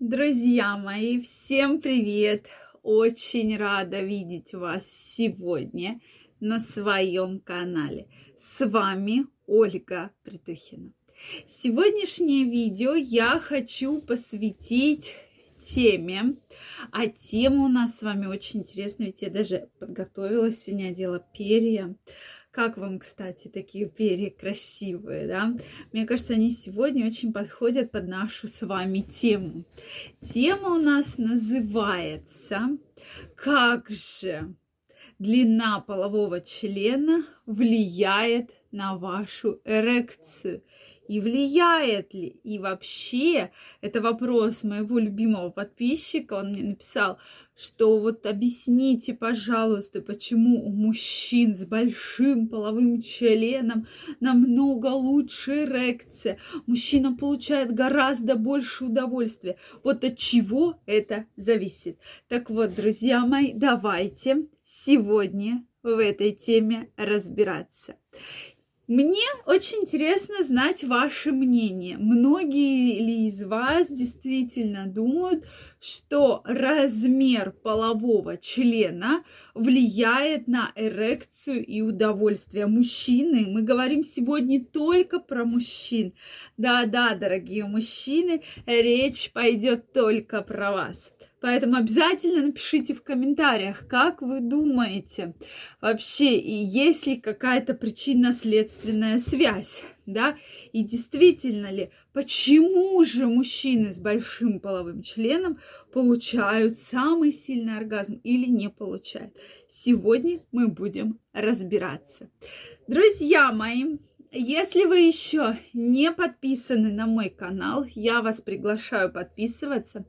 Друзья мои, всем привет! Очень рада видеть вас сегодня на своем канале. С вами Ольга Притухина. Сегодняшнее видео я хочу посвятить теме, а тема у нас с вами очень интересная, ведь я даже подготовилась сегодня, одела перья. Как вам, кстати, такие перья красивые, да? Мне кажется, они сегодня очень подходят под нашу с вами тему. Тема у нас называется «Как же длина полового члена влияет на вашу эрекцию?» И влияет ли? И вообще, это вопрос моего любимого подписчика, он мне написал, что вот объясните, пожалуйста, почему у мужчин с большим половым членом намного лучше эрекция, мужчина получает гораздо больше удовольствия. Вот от чего это зависит? Так вот, друзья мои, давайте сегодня в этой теме разбираться. Мне очень интересно знать ваше мнение. Многие ли из вас действительно думают, что размер полового члена влияет на эрекцию и удовольствие мужчины? Мы говорим сегодня только про мужчин. Да-да, дорогие мужчины, речь пойдет только про вас. Поэтому обязательно напишите в комментариях, как вы думаете вообще, и есть ли какая-то причинно-следственная связь, да, и действительно ли, почему же мужчины с большим половым членом получают самый сильный оргазм или не получают. Сегодня мы будем разбираться. Друзья мои, если вы еще не подписаны на мой канал, я вас приглашаю подписываться.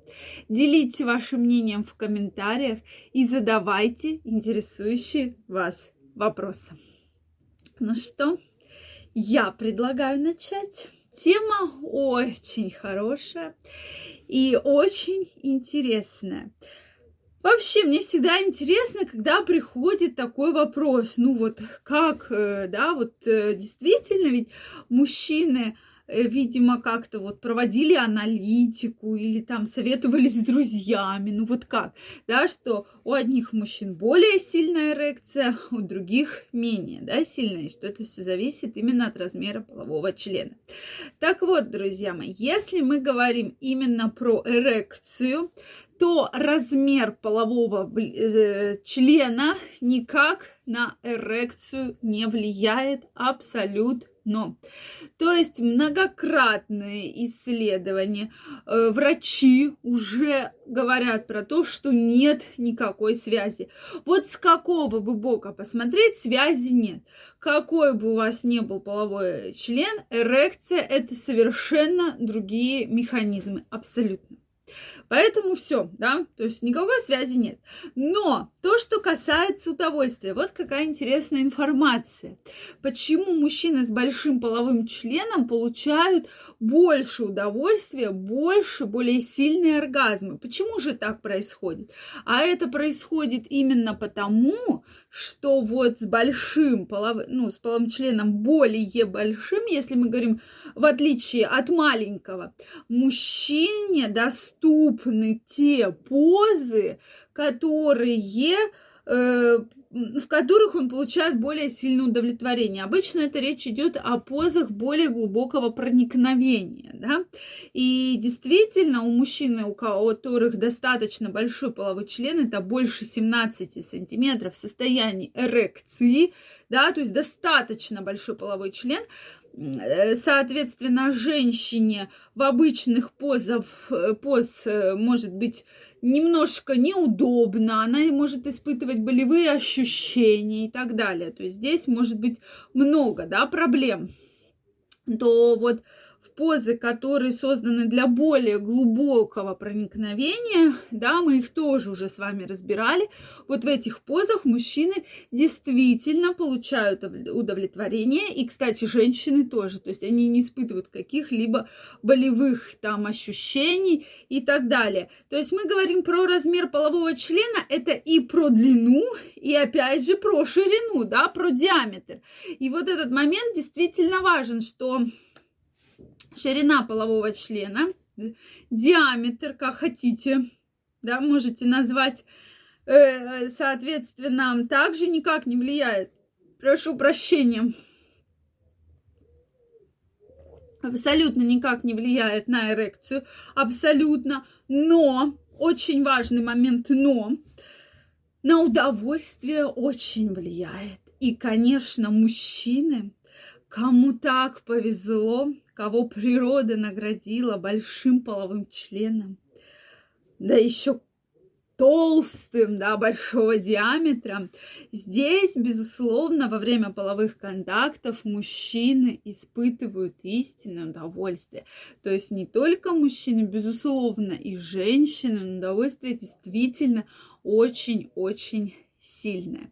Делитесь вашим мнением в комментариях и задавайте интересующие вас вопросы. Ну что, я предлагаю начать. Тема очень хорошая и очень интересная. Вообще, мне всегда интересно, когда приходит такой вопрос, ну вот как, э, да, вот э, действительно ведь мужчины, видимо, как-то вот проводили аналитику или там советовались с друзьями, ну вот как, да, что у одних мужчин более сильная эрекция, у других менее, да, сильная, что это все зависит именно от размера полового члена. Так вот, друзья мои, если мы говорим именно про эрекцию, то размер полового э, члена никак на эрекцию не влияет абсолютно. То есть многократные исследования, э, врачи уже говорят про то, что нет никакой связи. Вот с какого бы бока посмотреть, связи нет. Какой бы у вас не был половой член, эрекция это совершенно другие механизмы, абсолютно. Поэтому все, да, то есть никакой связи нет. Но то, что касается удовольствия, вот какая интересная информация. Почему мужчины с большим половым членом получают больше удовольствия, больше, более сильные оргазмы? Почему же так происходит? А это происходит именно потому, что вот с большим половым, ну, с половым членом более большим, если мы говорим в отличие от маленького, мужчине доступны те позы, которые э, в которых он получает более сильное удовлетворение. Обычно это речь идет о позах более глубокого проникновения. Да? И действительно, у мужчин, у которых достаточно большой половой член, это больше 17 сантиметров в состоянии эрекции, да, то есть достаточно большой половой член, соответственно, женщине в обычных позах, э, поз э, может быть немножко неудобно, она может испытывать болевые ощущения и так далее. То есть здесь может быть много да, проблем. То вот позы, которые созданы для более глубокого проникновения, да, мы их тоже уже с вами разбирали. Вот в этих позах мужчины действительно получают удовлетворение, и, кстати, женщины тоже, то есть они не испытывают каких-либо болевых там ощущений и так далее. То есть мы говорим про размер полового члена, это и про длину, и опять же про ширину, да, про диаметр. И вот этот момент действительно важен, что ширина полового члена диаметр, как хотите, да, можете назвать, э, соответственно, также никак не влияет. Прошу прощения. Абсолютно никак не влияет на эрекцию, абсолютно. Но, очень важный момент, но на удовольствие очень влияет. И, конечно, мужчины, кому так повезло, кого природа наградила большим половым членом, да еще толстым, да, большого диаметра. Здесь, безусловно, во время половых контактов мужчины испытывают истинное удовольствие. То есть не только мужчины, безусловно, и женщины, но удовольствие действительно очень-очень сильное.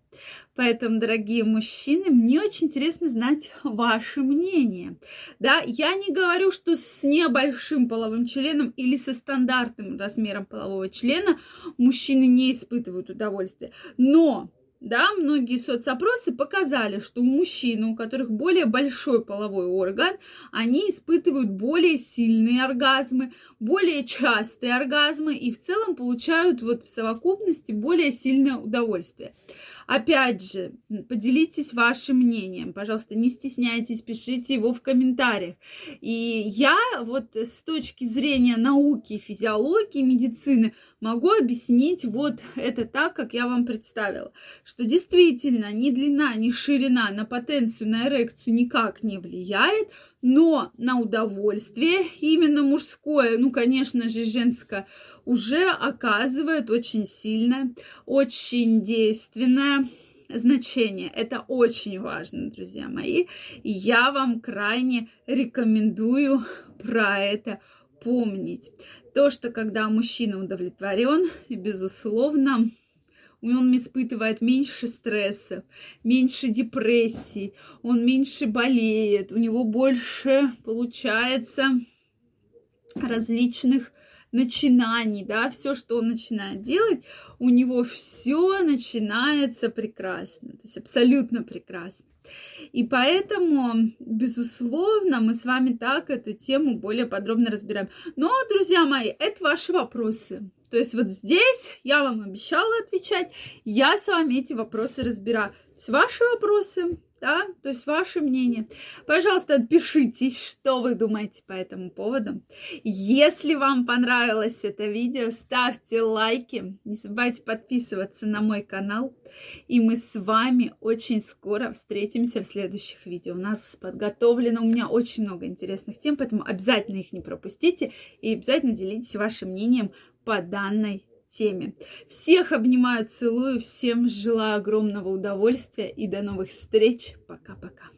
Поэтому, дорогие мужчины, мне очень интересно знать ваше мнение. Да, я не говорю, что с небольшим половым членом или со стандартным размером полового члена мужчины не испытывают удовольствия. Но да, многие соцопросы показали, что у мужчин, у которых более большой половой орган, они испытывают более сильные оргазмы, более частые оргазмы и в целом получают вот в совокупности более сильное удовольствие. Опять же, поделитесь вашим мнением, пожалуйста, не стесняйтесь, пишите его в комментариях. И я вот с точки зрения науки, физиологии, медицины могу объяснить вот это так, как я вам представила, что действительно ни длина, ни ширина на потенцию, на эрекцию никак не влияет, но на удовольствие именно мужское, ну, конечно же, женское, уже оказывает очень сильное, очень действенное значение. Это очень важно, друзья мои. И я вам крайне рекомендую про это помнить. То, что когда мужчина удовлетворен, безусловно, он испытывает меньше стресса, меньше депрессии, он меньше болеет, у него больше получается различных начинаний, да, все, что он начинает делать, у него все начинается прекрасно, то есть абсолютно прекрасно. И поэтому, безусловно, мы с вами так эту тему более подробно разбираем. Но, друзья мои, это ваши вопросы. То есть вот здесь я вам обещала отвечать, я с вами эти вопросы разбираю. С ваши вопросы да, то есть ваше мнение. Пожалуйста, отпишитесь, что вы думаете по этому поводу. Если вам понравилось это видео, ставьте лайки, не забывайте подписываться на мой канал, и мы с вами очень скоро встретимся в следующих видео. У нас подготовлено у меня очень много интересных тем, поэтому обязательно их не пропустите и обязательно делитесь вашим мнением по данной теме. Всех обнимаю, целую, всем желаю огромного удовольствия и до новых встреч. Пока-пока.